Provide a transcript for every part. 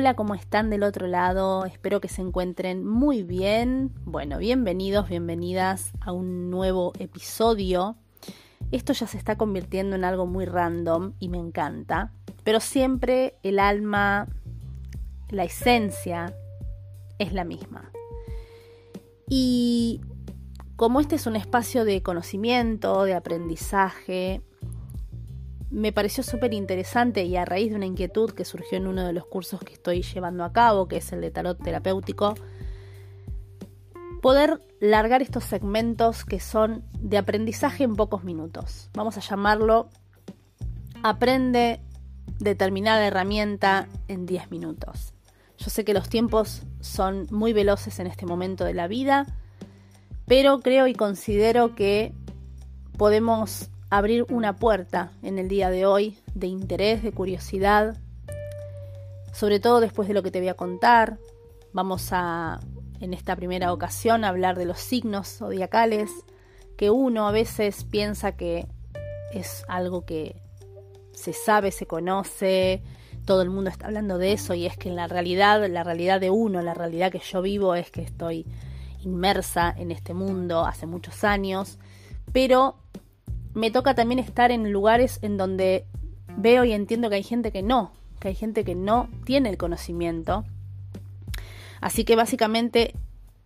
hola, ¿cómo están del otro lado? Espero que se encuentren muy bien. Bueno, bienvenidos, bienvenidas a un nuevo episodio. Esto ya se está convirtiendo en algo muy random y me encanta, pero siempre el alma, la esencia es la misma. Y como este es un espacio de conocimiento, de aprendizaje, me pareció súper interesante y a raíz de una inquietud que surgió en uno de los cursos que estoy llevando a cabo, que es el de tarot terapéutico, poder largar estos segmentos que son de aprendizaje en pocos minutos. Vamos a llamarlo Aprende determinada herramienta en 10 minutos. Yo sé que los tiempos son muy veloces en este momento de la vida, pero creo y considero que podemos abrir una puerta en el día de hoy de interés, de curiosidad, sobre todo después de lo que te voy a contar. Vamos a, en esta primera ocasión, hablar de los signos zodiacales, que uno a veces piensa que es algo que se sabe, se conoce, todo el mundo está hablando de eso y es que en la realidad, la realidad de uno, la realidad que yo vivo es que estoy inmersa en este mundo hace muchos años, pero me toca también estar en lugares en donde veo y entiendo que hay gente que no, que hay gente que no tiene el conocimiento. Así que básicamente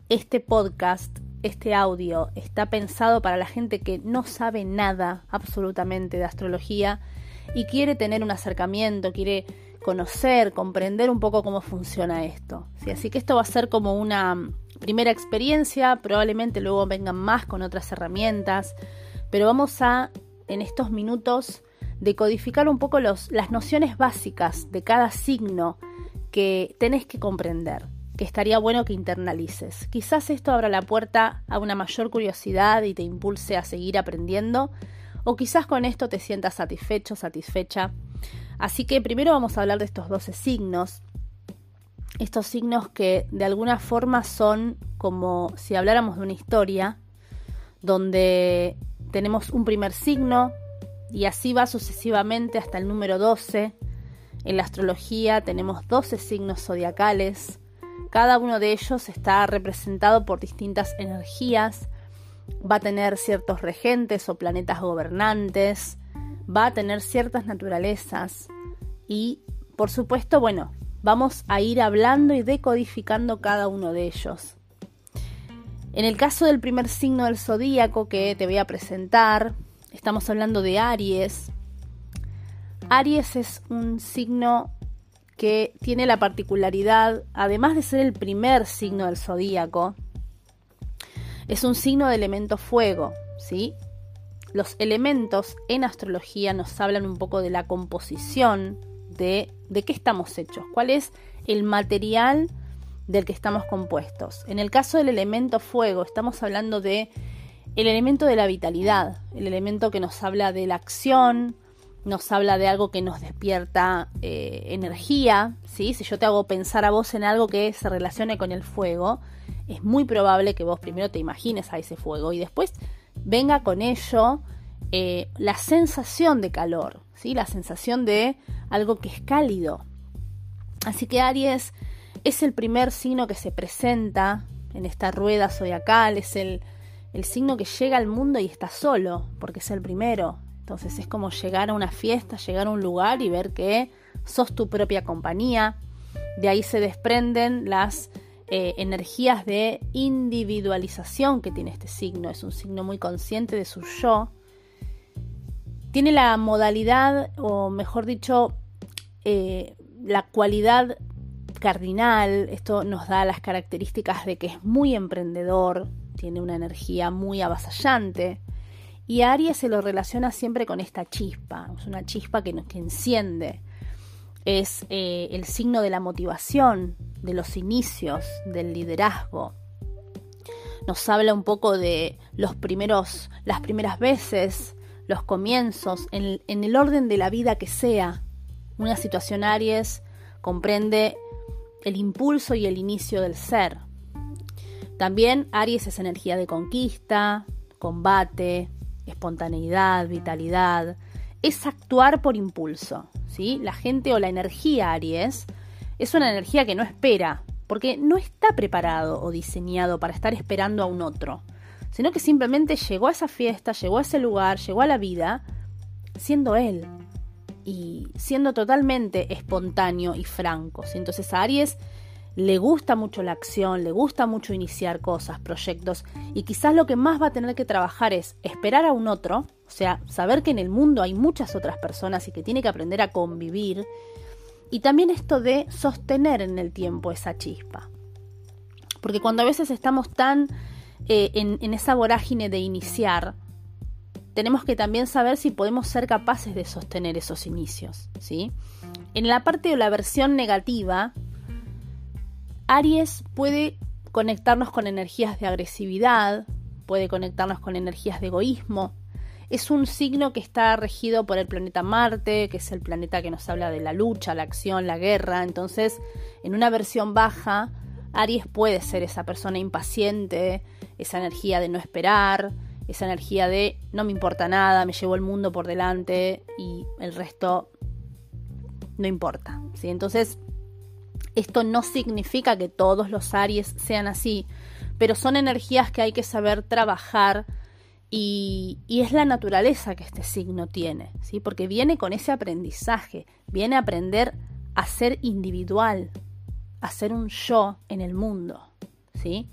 este podcast, este audio, está pensado para la gente que no sabe nada absolutamente de astrología y quiere tener un acercamiento, quiere conocer, comprender un poco cómo funciona esto. ¿sí? Así que esto va a ser como una primera experiencia, probablemente luego vengan más con otras herramientas pero vamos a, en estos minutos, decodificar un poco los, las nociones básicas de cada signo que tenés que comprender, que estaría bueno que internalices. Quizás esto abra la puerta a una mayor curiosidad y te impulse a seguir aprendiendo, o quizás con esto te sientas satisfecho, satisfecha. Así que primero vamos a hablar de estos 12 signos, estos signos que de alguna forma son como si habláramos de una historia, donde tenemos un primer signo y así va sucesivamente hasta el número 12. En la astrología tenemos 12 signos zodiacales. Cada uno de ellos está representado por distintas energías. Va a tener ciertos regentes o planetas gobernantes. Va a tener ciertas naturalezas. Y, por supuesto, bueno, vamos a ir hablando y decodificando cada uno de ellos. En el caso del primer signo del zodíaco que te voy a presentar, estamos hablando de Aries. Aries es un signo que tiene la particularidad, además de ser el primer signo del zodíaco, es un signo de elemento fuego, ¿sí? Los elementos en astrología nos hablan un poco de la composición de, de qué estamos hechos, cuál es el material del que estamos compuestos. En el caso del elemento fuego, estamos hablando de el elemento de la vitalidad, el elemento que nos habla de la acción, nos habla de algo que nos despierta eh, energía, ¿sí? Si yo te hago pensar a vos en algo que se relacione con el fuego, es muy probable que vos primero te imagines a ese fuego y después venga con ello eh, la sensación de calor, ¿sí? La sensación de algo que es cálido. Así que Aries es el primer signo que se presenta en esta rueda zodiacal, es el, signo que llega al mundo y está solo, porque es el primero. Entonces es como llegar a una fiesta, llegar a un lugar y ver que sos tu propia compañía. De ahí se desprenden las eh, energías de individualización que tiene este signo. Es un signo muy consciente de su yo. Tiene la modalidad, o mejor dicho, eh, la cualidad cardinal, esto nos da las características de que es muy emprendedor, tiene una energía muy avasallante. Y Aries se lo relaciona siempre con esta chispa, es una chispa que, que enciende. Es eh, el signo de la motivación, de los inicios, del liderazgo. Nos habla un poco de los primeros, las primeras veces, los comienzos, en, en el orden de la vida que sea. Una situación Aries comprende el impulso y el inicio del ser. También Aries es energía de conquista, combate, espontaneidad, vitalidad. Es actuar por impulso. ¿sí? La gente o la energía Aries es una energía que no espera, porque no está preparado o diseñado para estar esperando a un otro, sino que simplemente llegó a esa fiesta, llegó a ese lugar, llegó a la vida, siendo él y siendo totalmente espontáneo y franco. Entonces a Aries le gusta mucho la acción, le gusta mucho iniciar cosas, proyectos, y quizás lo que más va a tener que trabajar es esperar a un otro, o sea, saber que en el mundo hay muchas otras personas y que tiene que aprender a convivir, y también esto de sostener en el tiempo esa chispa. Porque cuando a veces estamos tan eh, en esa vorágine de iniciar, tenemos que también saber si podemos ser capaces de sostener esos inicios, ¿sí? En la parte de la versión negativa, Aries puede conectarnos con energías de agresividad, puede conectarnos con energías de egoísmo. Es un signo que está regido por el planeta Marte, que es el planeta que nos habla de la lucha, la acción, la guerra. Entonces, en una versión baja, Aries puede ser esa persona impaciente, esa energía de no esperar, esa energía de no me importa nada, me llevo el mundo por delante y el resto no importa. ¿sí? Entonces, esto no significa que todos los Aries sean así, pero son energías que hay que saber trabajar y, es la naturaleza que este signo tiene, ¿sí? porque viene con ese aprendizaje, viene a aprender a ser individual, a ser un yo en el mundo. ¿sí?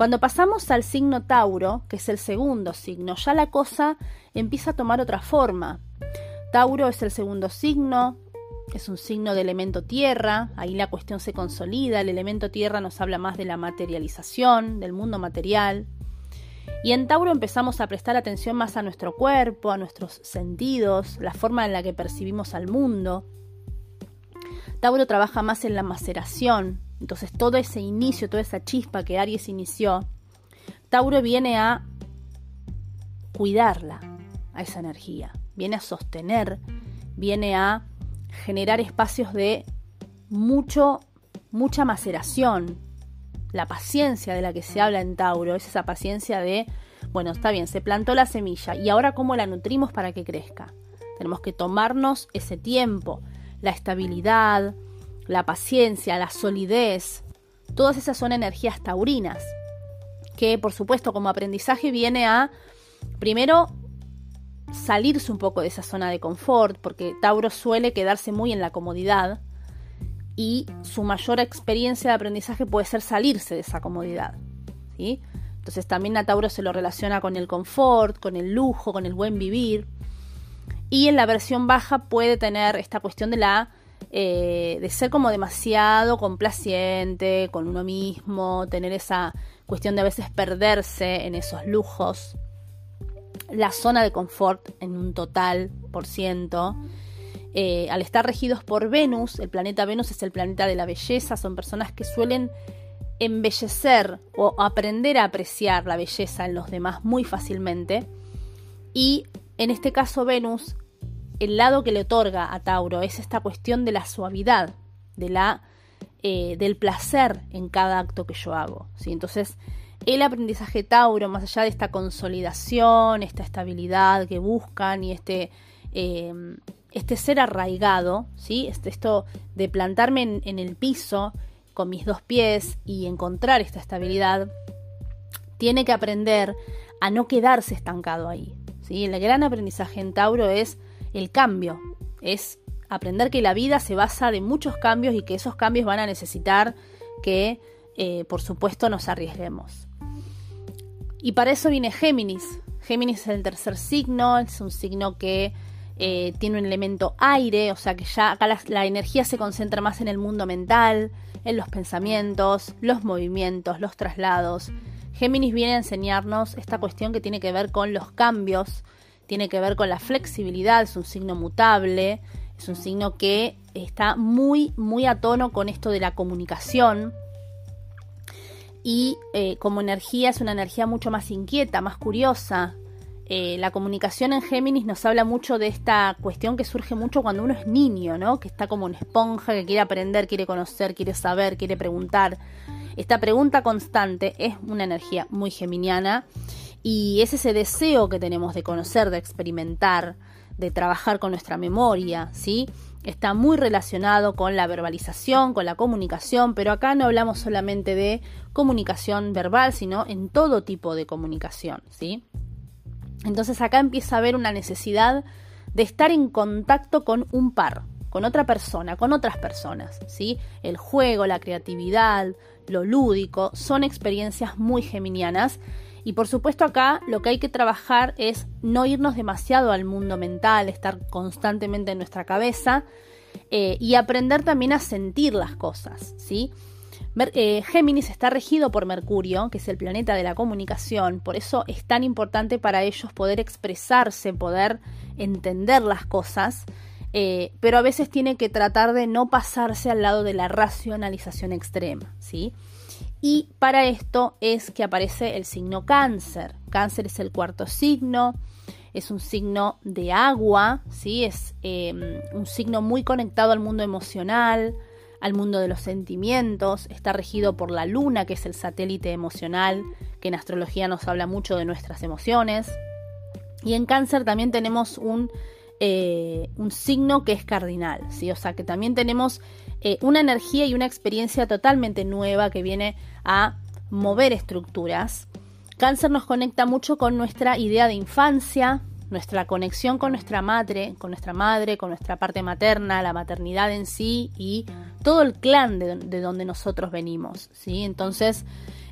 Cuando pasamos al signo Tauro, que es el segundo signo, ya la cosa empieza a tomar otra forma. Tauro es el segundo signo, es un signo de elemento tierra, ahí la cuestión se consolida, el elemento tierra nos habla más de la materialización, del mundo material. Y en Tauro empezamos a prestar atención más a nuestro cuerpo, a nuestros sentidos, la forma en la que percibimos al mundo. Tauro trabaja más en la maceración, entonces todo ese inicio, toda esa chispa que Aries inició, Tauro viene a cuidarla, a esa energía, viene a sostener, viene a generar espacios de mucho, mucha maceración. La paciencia de la que se habla en Tauro es esa paciencia de, bueno, está bien, se plantó la semilla y ahora cómo la nutrimos para que crezca. Tenemos que tomarnos ese tiempo, la estabilidad, la paciencia, la solidez. Todas esas son energías taurinas, que por supuesto como aprendizaje viene a, primero, salirse un poco de esa zona de confort, porque Tauro suele quedarse muy en la comodidad y su mayor experiencia de aprendizaje puede ser salirse de esa comodidad. Entonces también a Tauro se lo relaciona con el confort, con el lujo, con el buen vivir. Y en la versión baja puede tener esta cuestión de la eh, de ser como demasiado complaciente con uno mismo, tener esa cuestión de a veces perderse en esos lujos la zona de confort en un total por ciento. Eh, al estar regidos por Venus, el planeta Venus es el planeta de la belleza, son personas que suelen embellecer o aprender a apreciar la belleza en los demás muy fácilmente. Y en este caso Venus, el lado que le otorga a Tauro es esta cuestión de la suavidad, de la, eh, del placer en cada acto que yo hago. ¿sí? Entonces, el aprendizaje Tauro, más allá de esta consolidación, esta estabilidad que buscan y este, eh, este ser arraigado, ¿sí? Este, esto de plantarme en, el piso con mis dos pies y encontrar esta estabilidad, tiene que aprender a no quedarse estancado ahí. ¿sí? El gran aprendizaje en Tauro es el cambio, es aprender que la vida se basa de muchos cambios y que esos cambios van a necesitar que, eh, por supuesto, nos arriesguemos. Y para eso viene Géminis. Géminis es el tercer signo, es un signo que eh, tiene un elemento aire, o sea que ya acá la, energía se concentra más en el mundo mental, en los pensamientos, los movimientos, los traslados. Géminis viene a enseñarnos esta cuestión que tiene que ver con los cambios, tiene que ver con la flexibilidad, es un signo mutable, es un signo que está muy, muy a tono con esto de la comunicación, y eh, como energía es una energía mucho más inquieta, más curiosa. Eh, la comunicación en Géminis nos habla mucho de esta cuestión que surge mucho cuando uno es niño, ¿no? Que está como una esponja, que quiere aprender, quiere conocer, quiere saber, quiere preguntar. Esta pregunta constante es una energía muy geminiana y es ese deseo que tenemos de conocer, de experimentar, de trabajar con nuestra memoria, ¿sí? está muy relacionado con la verbalización, con la comunicación, pero acá no hablamos solamente de comunicación verbal, sino en todo tipo de comunicación, ¿sí? Entonces acá empieza a haber una necesidad de estar en contacto con un par, con otra persona, con otras personas, ¿sí? El juego, la creatividad, lo lúdico, son experiencias muy geminianas y por supuesto acá lo que hay que trabajar es no irnos demasiado al mundo mental, estar constantemente en nuestra cabeza eh, y aprender también a sentir las cosas, ¿sí? Eh, Géminis está regido por Mercurio, que es el planeta de la comunicación, por eso es tan importante para ellos poder expresarse, poder entender las cosas, eh, pero a veces tiene que tratar de no pasarse al lado de la racionalización extrema, ¿sí? Y para esto es que aparece el signo cáncer. Cáncer es el cuarto signo, es un signo de agua, ¿sí? es em, un signo muy conectado al mundo emocional, al mundo de los sentimientos, está regido por la luna, que es el satélite emocional, que en astrología nos habla mucho de nuestras emociones. Y en cáncer también tenemos un, eh, un signo que es cardinal, ¿sí? o sea que también tenemos eh, una energía y una experiencia totalmente nueva que viene a mover estructuras. Cáncer nos conecta mucho con nuestra idea de infancia, nuestra conexión con nuestra madre, con nuestra madre, con nuestra parte materna, la maternidad en sí y todo el clan de, donde nosotros venimos, ¿sí? Entonces,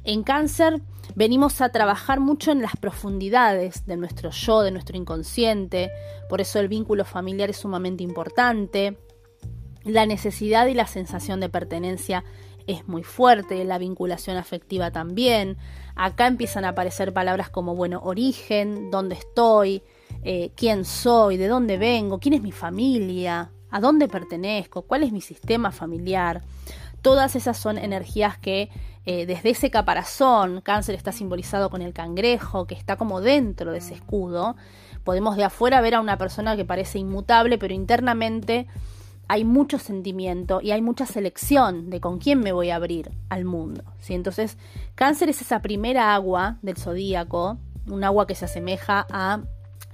en cáncer venimos a trabajar mucho en las profundidades de nuestro yo, de nuestro inconsciente, por eso el vínculo familiar es sumamente importante. La necesidad y la sensación de pertenencia es muy fuerte, la vinculación afectiva también. Acá empiezan a aparecer palabras como, bueno, origen, dónde estoy, eh, quién soy, de dónde vengo, quién es mi familia, a dónde pertenezco, cuál es mi sistema familiar. Todas esas son energías que eh, desde ese caparazón, cáncer está simbolizado con el cangrejo, que está como dentro de ese escudo, podemos de afuera ver a una persona que parece inmutable, pero internamente hay mucho sentimiento y hay mucha selección de con quién me voy a abrir al mundo. ¿sí? Entonces, cáncer es esa primera agua del zodíaco, un agua que se asemeja a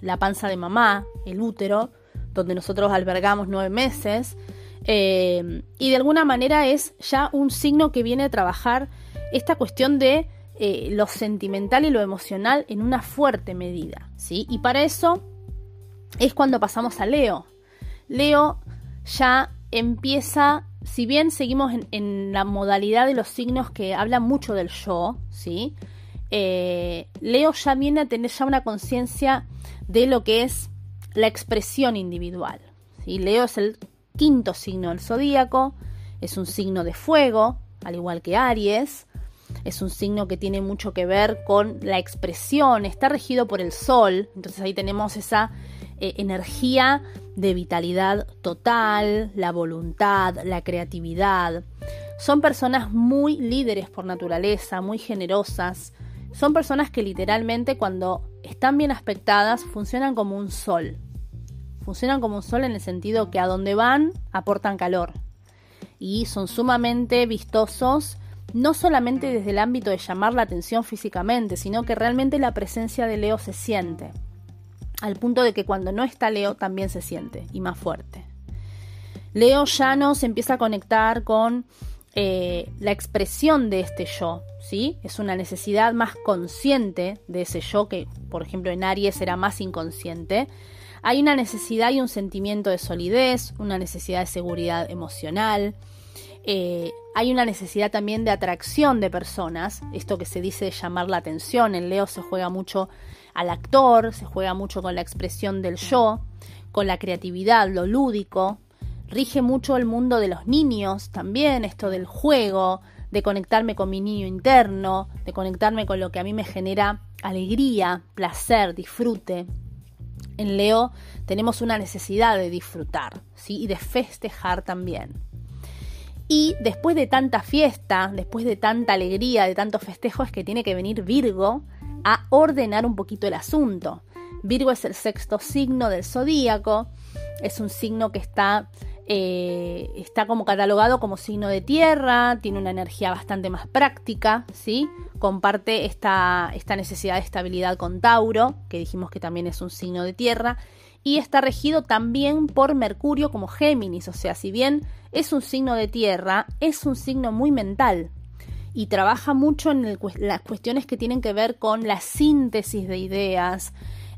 la panza de mamá, el útero, donde nosotros albergamos nueve meses, eh, y de alguna manera es ya un signo que viene a trabajar esta cuestión de eh, lo sentimental y lo emocional en una fuerte medida. ¿sí? Y para eso es cuando pasamos a Leo. Leo ya empieza, si bien seguimos en, la modalidad de los signos que hablan mucho del yo, ¿sí? Eh, Leo ya viene a tener ya una conciencia de lo que es la expresión individual. Leo es el quinto signo del zodíaco, es un signo de fuego, al igual que Aries, es un signo que tiene mucho que ver con la expresión, está regido por el sol, entonces ahí tenemos esa eh, energía de vitalidad total, la voluntad, la creatividad. Son personas muy líderes por naturaleza, muy generosas. Son personas que literalmente cuando están bien aspectadas funcionan como un sol. Funcionan como un sol en el sentido que a donde van aportan calor. Y son sumamente vistosos, no solamente desde el ámbito de llamar la atención físicamente, sino que realmente la presencia de Leo se siente al punto de que cuando no está Leo también se siente y más fuerte. Leo ya no se empieza a conectar con eh, la expresión de este yo, ¿sí? Es una necesidad más consciente de ese yo que, por ejemplo, en Aries era más inconsciente. Hay una necesidad y un sentimiento de solidez, una necesidad de seguridad emocional. Eh, hay una necesidad también de atracción de personas, esto que se dice llamar la atención. En Leo se juega mucho al actor, se juega mucho con la expresión del yo, con la creatividad, lo lúdico, rige mucho el mundo de los niños también, esto del juego, de conectarme con mi niño interno, de conectarme con lo que a mí me genera alegría, placer, disfrute. En Leo tenemos una necesidad de disfrutar, ¿sí? Y de festejar también. Y después de tanta fiesta, después de tanta alegría, de tanto festejo, es que tiene que venir Virgo a ordenar un poquito el asunto. Virgo es el sexto signo del zodíaco, es un signo que está, eh, está como catalogado como signo de tierra, tiene una energía bastante más práctica, ¿sí? comparte esta, esta necesidad de estabilidad con Tauro, que dijimos que también es un signo de tierra, y está regido también por Mercurio como Géminis, o sea, si bien es un signo de tierra, es un signo muy mental y trabaja mucho en las cuestiones que tienen que ver con la síntesis de ideas,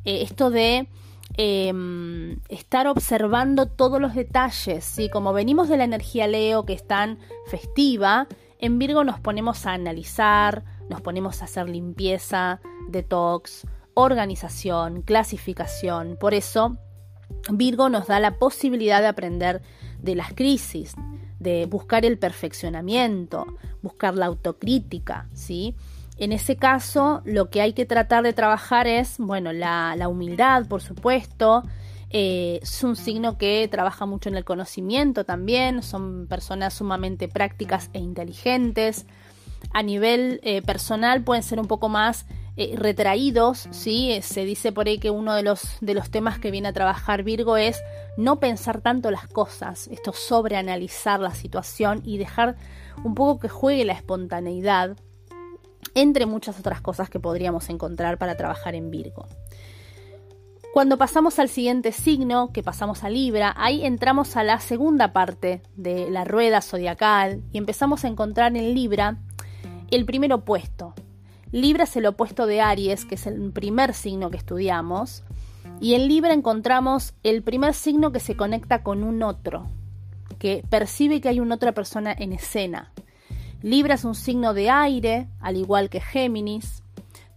eh, esto de em, estar observando todos los detalles, ¿sí? como venimos de la energía Leo que es tan festiva, en Virgo nos ponemos a analizar, nos ponemos a hacer limpieza, detox, organización, clasificación. Por eso, Virgo nos da la posibilidad de aprender de las crisis, de buscar el perfeccionamiento, buscar la autocrítica, ¿sí? En ese caso, lo que hay que tratar de trabajar es, bueno, la, humildad, por supuesto. Eh, es un signo que trabaja mucho en el conocimiento también. Son personas sumamente prácticas e inteligentes. A nivel eh, personal pueden ser un poco más eh, retraídos, ¿sí? Se dice por ahí que uno de los, de los temas que viene a trabajar Virgo es no pensar tanto las cosas, esto sobreanalizar la situación y dejar un poco que juegue la espontaneidad, entre muchas otras cosas que podríamos encontrar para trabajar en Virgo. Cuando pasamos al siguiente signo, que pasamos a Libra, ahí entramos a la segunda parte de la rueda zodiacal y empezamos a encontrar en Libra el primer opuesto, Libra es el opuesto de Aries, que es el primer signo que estudiamos. Y en Libra encontramos el primer signo que se conecta con un otro, que percibe que hay una otra persona en escena. Libra es un signo de aire, al igual que Géminis,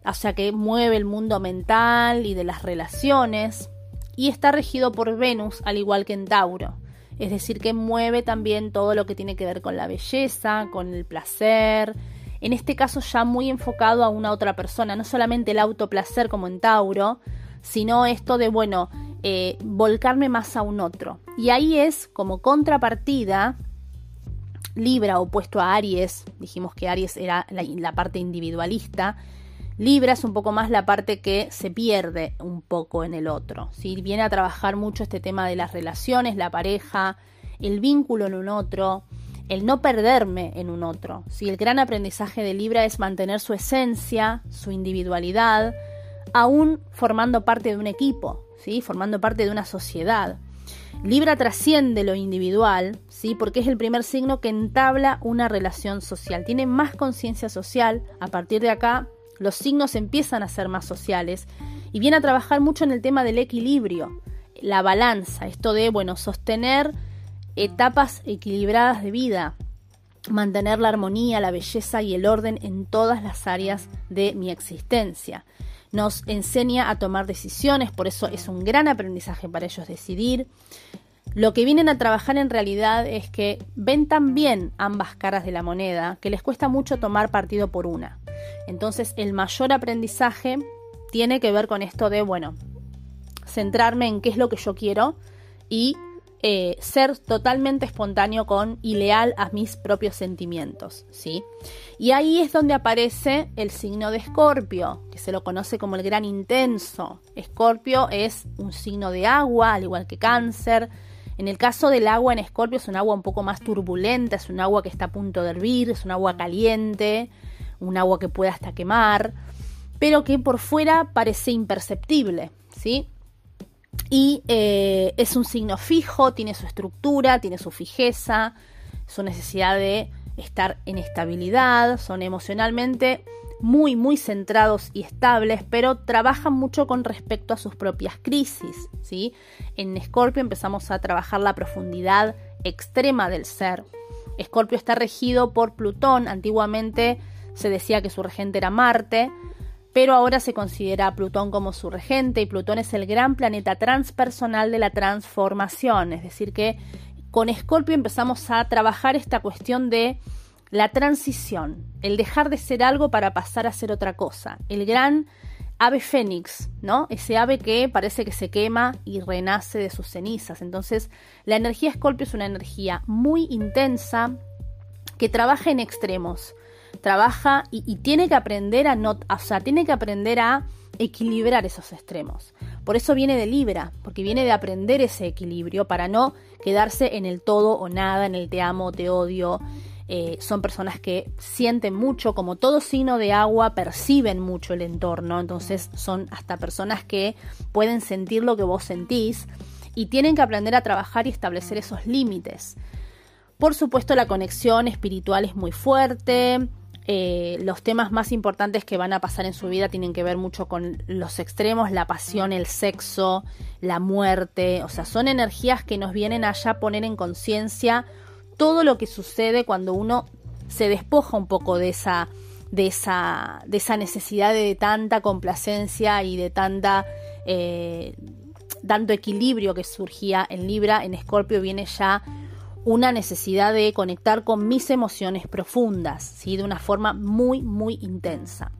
o sea que mueve el mundo mental y de las relaciones, y está regido por Venus, al igual que en Tauro. Es decir, que mueve también todo lo que tiene que ver con la belleza, con el placer, en este caso ya muy enfocado a una otra persona, no solamente el autoplacer como en Tauro, sino esto de, bueno, eh, volcarme más a un otro. Y ahí es como contrapartida, Libra opuesto a Aries, dijimos que Aries era la, parte individualista, Libra es un poco más la parte que se pierde un poco en el otro. ¿sí? Viene a trabajar mucho este tema de las relaciones, la pareja, el vínculo en un otro, el no perderme en un otro. Si el gran aprendizaje de Libra es mantener su esencia, su individualidad, aún formando parte de un equipo, ¿sí? formando parte de una sociedad. Libra trasciende lo individual, ¿sí? porque es el primer signo que entabla una relación social. Tiene más conciencia social. A partir de acá, los signos empiezan a ser más sociales y viene a trabajar mucho en el tema del equilibrio, la balanza, esto de, bueno, sostener etapas equilibradas de vida, mantener la armonía, la belleza y el orden en todas las áreas de mi existencia. Nos enseña a tomar decisiones, por eso es un gran aprendizaje para ellos decidir. Lo que vienen a trabajar en realidad es que ven tan bien ambas caras de la moneda que les cuesta mucho tomar partido por una. Entonces el mayor aprendizaje tiene que ver con esto de, bueno, centrarme en qué es lo que yo quiero y eh, ser totalmente espontáneo con y leal a mis propios sentimientos, ¿sí? Y ahí es donde aparece el signo de Escorpio, que se lo conoce como el gran intenso. Escorpio es un signo de agua, al igual que Cáncer. En el caso del agua en Escorpio es un agua un poco más turbulenta, es un agua que está a punto de hervir, es un agua caliente, un agua que puede hasta quemar, pero que por fuera parece imperceptible, ¿sí? Y eh, es un signo fijo, tiene su estructura, tiene su fijeza, su necesidad de estar en estabilidad, son emocionalmente muy, muy centrados y estables, pero trabajan mucho con respecto a sus propias crisis. ¿sí? En Escorpio empezamos a trabajar la profundidad extrema del ser. Escorpio está regido por Plutón, antiguamente se decía que su regente era Marte, pero ahora se considera a Plutón como su regente y Plutón es el gran planeta transpersonal de la transformación, es decir, que con Escorpio empezamos a trabajar esta cuestión de la transición, el dejar de ser algo para pasar a ser otra cosa, el gran ave fénix, ¿no? Ese ave que parece que se quema y renace de sus cenizas. Entonces, la energía Escorpio es una energía muy intensa que trabaja en extremos trabaja y, tiene que aprender a no, o sea, tiene que aprender a equilibrar esos extremos. Por eso viene de Libra, porque viene de aprender ese equilibrio para no quedarse en el todo o nada, en el te amo, te odio, eh, son personas que sienten mucho, como todo signo de agua, perciben mucho el entorno, entonces son hasta personas que pueden sentir lo que vos sentís y tienen que aprender a trabajar y establecer esos límites. Por supuesto, la conexión espiritual es muy fuerte, eh, los temas más importantes que van a pasar en su vida tienen que ver mucho con los extremos, la pasión, el sexo, la muerte, o sea, son energías que nos vienen allá a poner en conciencia todo lo que sucede cuando uno se despoja un poco de esa, de esa, de esa necesidad de tanta complacencia y de tanta eh, tanto equilibrio que surgía en Libra, en Escorpio viene ya una necesidad de conectar con mis emociones profundas, ¿sí? de una forma muy, muy intensa.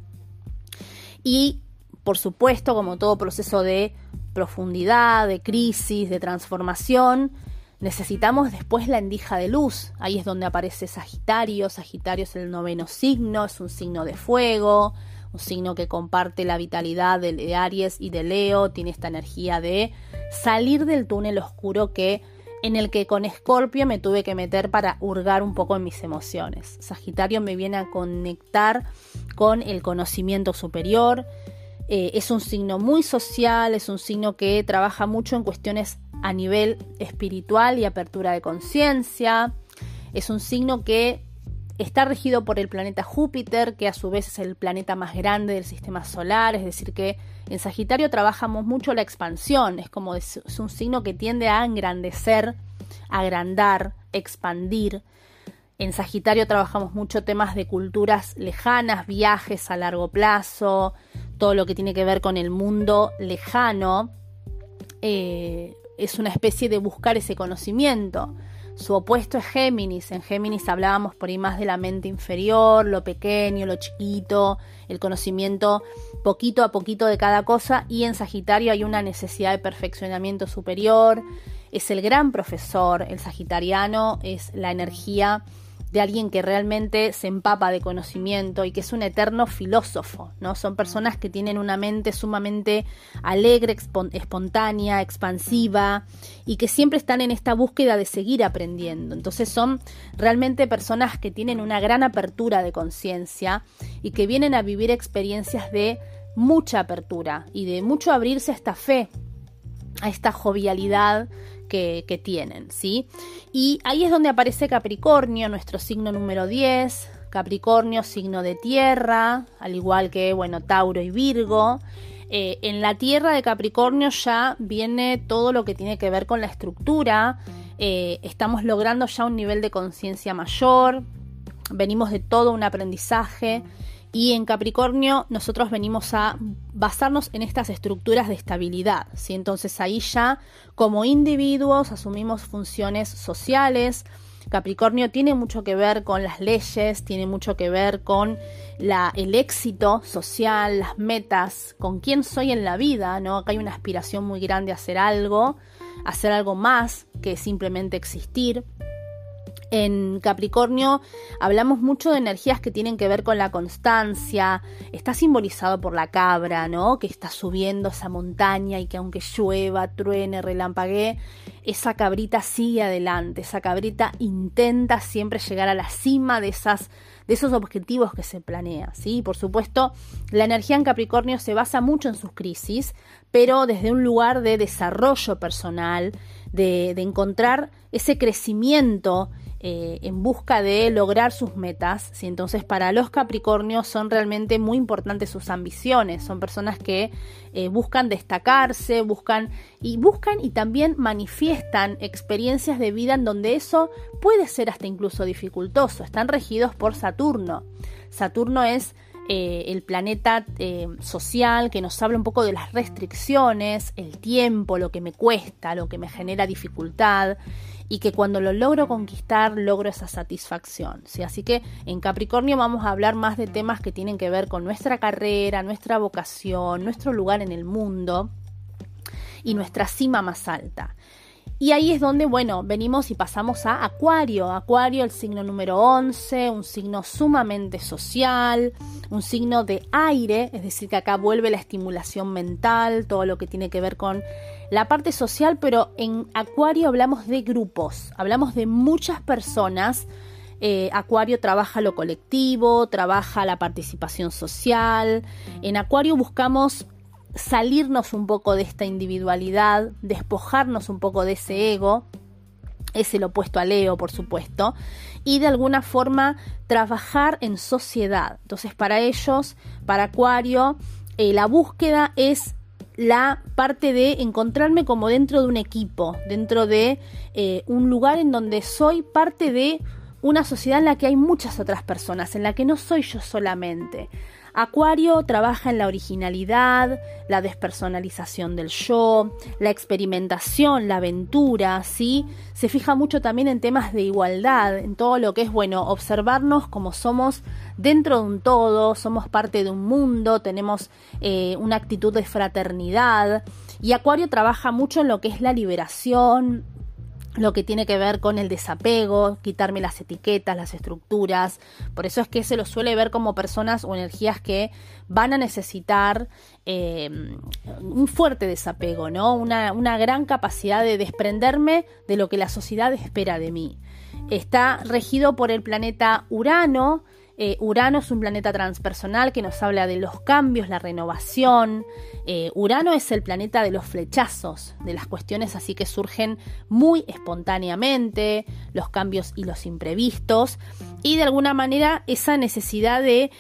Y, por supuesto, como todo proceso de profundidad, de crisis, de transformación, necesitamos después la endija de luz. Ahí es donde aparece Sagitario. Sagitario es el noveno signo, es un signo de fuego, un signo que comparte la vitalidad de Aries y de Leo, tiene esta energía de salir del túnel oscuro que en el que con Escorpio me tuve que meter para hurgar un poco en mis emociones. Sagitario me viene a conectar con el conocimiento superior. Eh, es un signo muy social, es un signo que trabaja mucho en cuestiones a nivel espiritual y apertura de conciencia. Es un signo que está regido por el planeta Júpiter, que a su vez es el planeta más grande del sistema solar, es decir, que en Sagitario trabajamos mucho la expansión, es como es, un signo que tiende a engrandecer, agrandar, expandir. En Sagitario trabajamos mucho temas de culturas lejanas, viajes a largo plazo, todo lo que tiene que ver con el mundo lejano. Eh, es una especie de buscar ese conocimiento. Su opuesto es Géminis. En Géminis hablábamos por ahí más de la mente inferior, lo pequeño, lo chiquito, el conocimiento poquito a poquito de cada cosa. Y en Sagitario hay una necesidad de perfeccionamiento superior. Es el gran profesor. El Sagitariano es la energía de alguien que realmente se empapa de conocimiento y que es un eterno filósofo, ¿no? Son personas que tienen una mente sumamente alegre, espontánea, expansiva y que siempre están en esta búsqueda de seguir aprendiendo. Entonces son realmente personas que tienen una gran apertura de conciencia y que vienen a vivir experiencias de mucha apertura y de mucho abrirse a esta fe, a esta jovialidad que, tienen, ¿sí? Y ahí es donde aparece Capricornio, nuestro signo número 10. Capricornio, signo de tierra, al igual que, bueno, Tauro y Virgo. Eh, en la tierra de Capricornio ya viene todo lo que tiene que ver con la estructura. Eh, estamos logrando ya un nivel de conciencia mayor. Venimos de todo un aprendizaje. Y en Capricornio nosotros venimos a basarnos en estas estructuras de estabilidad. ¿sí? Entonces ahí ya como individuos asumimos funciones sociales. Capricornio tiene mucho que ver con las leyes, tiene mucho que ver con el éxito social, las metas, con quién soy en la vida, ¿no? Acá hay una aspiración muy grande a hacer algo, hacer algo más que simplemente existir. En Capricornio hablamos mucho de energías que tienen que ver con la constancia. Está simbolizado por la cabra, ¿no? Que está subiendo esa montaña y que aunque llueva, truene, relampaguee, esa cabrita sigue adelante. Esa cabrita intenta siempre llegar a la cima de esas de esos objetivos que se planea, ¿sí? Por supuesto, la energía en Capricornio se basa mucho en sus crisis, pero desde un lugar de desarrollo personal, de, de encontrar ese crecimiento eh, en busca de lograr sus metas. ¿sí? Entonces para los Capricornios son realmente muy importantes sus ambiciones. Son personas que eh, buscan destacarse, buscan y buscan y también manifiestan experiencias de vida en donde eso puede ser hasta incluso dificultoso. Están regidos por Saturno. Saturno es eh, el planeta social que nos habla un poco de las restricciones, el tiempo, lo que me cuesta, lo que me genera dificultad y que cuando lo logro conquistar logro esa satisfacción. ¿sí? Así que en Capricornio vamos a hablar más de temas que tienen que ver con nuestra carrera, nuestra vocación, nuestro lugar en el mundo y nuestra cima más alta. Y ahí es donde, bueno, venimos y pasamos a Acuario. Acuario, el signo número 11, un signo sumamente social, un signo de aire, es decir, que acá vuelve la estimulación mental, todo lo que tiene que ver con la parte social, pero en Acuario hablamos de grupos, hablamos de muchas personas eh, Acuario trabaja lo colectivo, trabaja la participación social. En Acuario buscamos salirnos un poco de esta individualidad, despojarnos un poco de ese ego, es el opuesto a Leo, por supuesto, y de alguna forma trabajar en sociedad. Entonces, para ellos, para Acuario, eh, la búsqueda es la parte de encontrarme como dentro de un equipo, dentro de eh, un lugar en donde soy parte de una sociedad en la que hay muchas otras personas, en la que no soy yo solamente. Acuario trabaja en la originalidad, la despersonalización del yo, la experimentación, la aventura, ¿sí? Se fija mucho también en temas de igualdad, en todo lo que es, bueno, observarnos como somos dentro de un todo, somos parte de un mundo, tenemos eh, una actitud de fraternidad. Y Acuario trabaja mucho en lo que es la liberación, lo que tiene que ver con el desapego, quitarme las etiquetas, las estructuras. Por eso es que se lo suele ver como personas o energías que van a necesitar eh, un fuerte desapego, ¿no? Una, una gran capacidad de desprenderme de lo que la sociedad espera de mí. Está regido por el planeta Urano, eh, Urano es un planeta transpersonal que nos habla de los cambios, la renovación. Eh, Urano es el planeta de los flechazos, de las cuestiones así que surgen muy espontáneamente, los cambios y los imprevistos. Y de alguna manera esa necesidad de,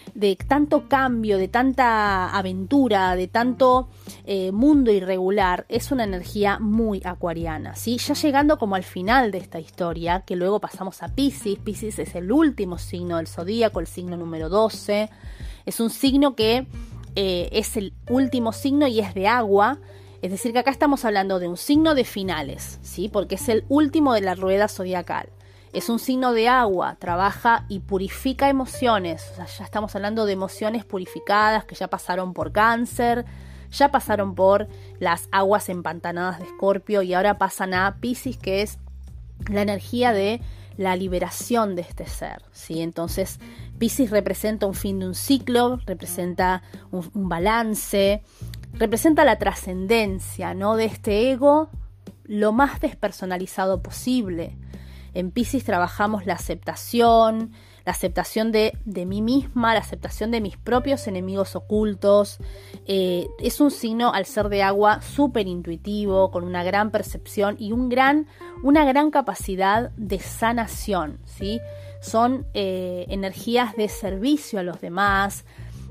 tanto cambio, de tanta aventura, de tanto eh, mundo irregular, es una energía muy acuariana. ¿sí? Ya llegando como al final de esta historia, que luego pasamos a Pisces. Pisces es el último signo del zodíaco, signo número 12. Es un signo que eh, es el último signo y es de agua. Es decir, que acá estamos hablando de un signo de finales, ¿sí? Porque es el último de la rueda zodiacal. Es un signo de agua, trabaja y purifica emociones. Ya estamos hablando de emociones purificadas que ya pasaron por cáncer, ya pasaron por las aguas empantanadas de Escorpio y ahora pasan a Pisces, que es la energía de la liberación de este ser. ¿sí? Entonces, Pisces representa un fin de un ciclo, representa un, balance, representa la trascendencia ¿no? de este ego lo más despersonalizado posible. En Pisces trabajamos la aceptación, la aceptación de, mí misma, la aceptación de mis propios enemigos ocultos. Eh, es un signo, al ser de agua, súper intuitivo, con una gran percepción y un gran, una gran capacidad de sanación. ¿sí? Son eh, energías de servicio a los demás.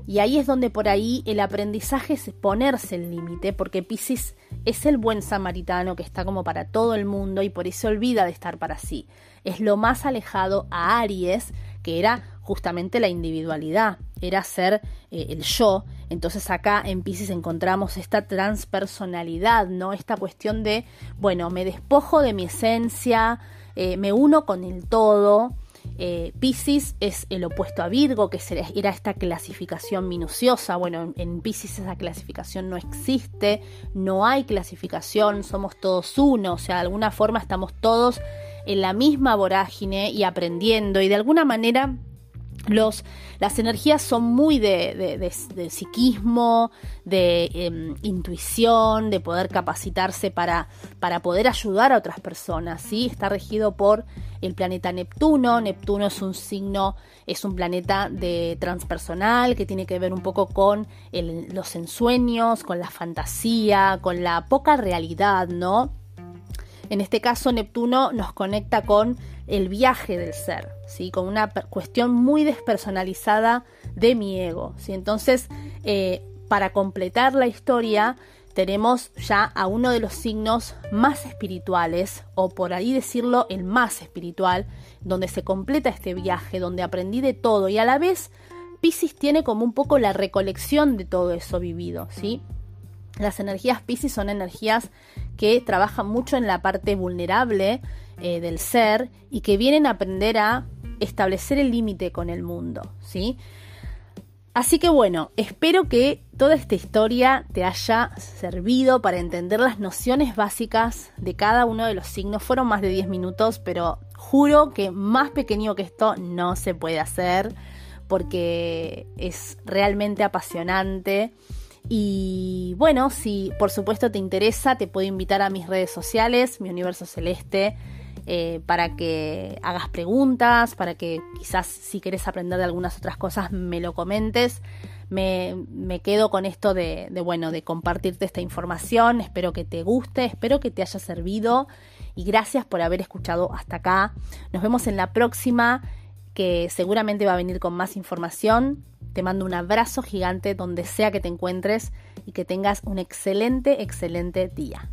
Y ahí es donde por ahí el aprendizaje es ponerse el límite, porque Pisces es el buen samaritano que está como para todo el mundo y por eso olvida de estar para sí. Es lo más alejado a Aries, que era justamente la individualidad, era ser eh, el yo. Entonces acá en Pisces encontramos esta transpersonalidad, ¿no? Esta cuestión de, bueno, me despojo de mi esencia, eh, me uno con el todo. Eh, Pisces es el opuesto a Virgo, que era esta clasificación minuciosa. Bueno, en, Pisces esa clasificación no existe, no hay clasificación, somos todos uno, o sea, de alguna forma estamos todos en la misma vorágine y aprendiendo y de alguna manera los, las energías son muy de, psiquismo, de em, intuición, de poder capacitarse para, para, poder ayudar a otras personas. ¿sí? Está regido por el planeta Neptuno. Neptuno es un signo, es un planeta de transpersonal que tiene que ver un poco con los ensueños, con la fantasía, con la poca realidad, ¿no? En este caso, Neptuno nos conecta con el viaje del ser, ¿sí? con una cuestión muy despersonalizada de mi ego. ¿sí? Entonces, eh, para completar la historia, tenemos ya a uno de los signos más espirituales, o por ahí decirlo, el más espiritual, donde se completa este viaje, donde aprendí de todo y a la vez Pisces tiene como un poco la recolección de todo eso vivido, ¿sí? Las energías Pisces son energías que trabajan mucho en la parte vulnerable eh, del ser y que vienen a aprender a establecer el límite con el mundo, ¿sí? Así que bueno, espero que toda esta historia te haya servido para entender las nociones básicas de cada uno de los signos. Fueron más de 10 minutos, pero juro que más pequeño que esto no se puede hacer porque es realmente apasionante y bueno, si por supuesto te interesa, te puedo invitar a mis redes sociales, mi universo celeste, eh, para que hagas preguntas, para que quizás si quieres aprender de algunas otras cosas me lo comentes. Me, quedo con esto de, de, bueno, de compartirte esta información. Espero que te guste, espero que te haya servido y gracias por haber escuchado hasta acá. Nos vemos en la próxima que seguramente va a venir con más información. Te mando un abrazo gigante donde sea que te encuentres y que tengas un excelente, excelente día.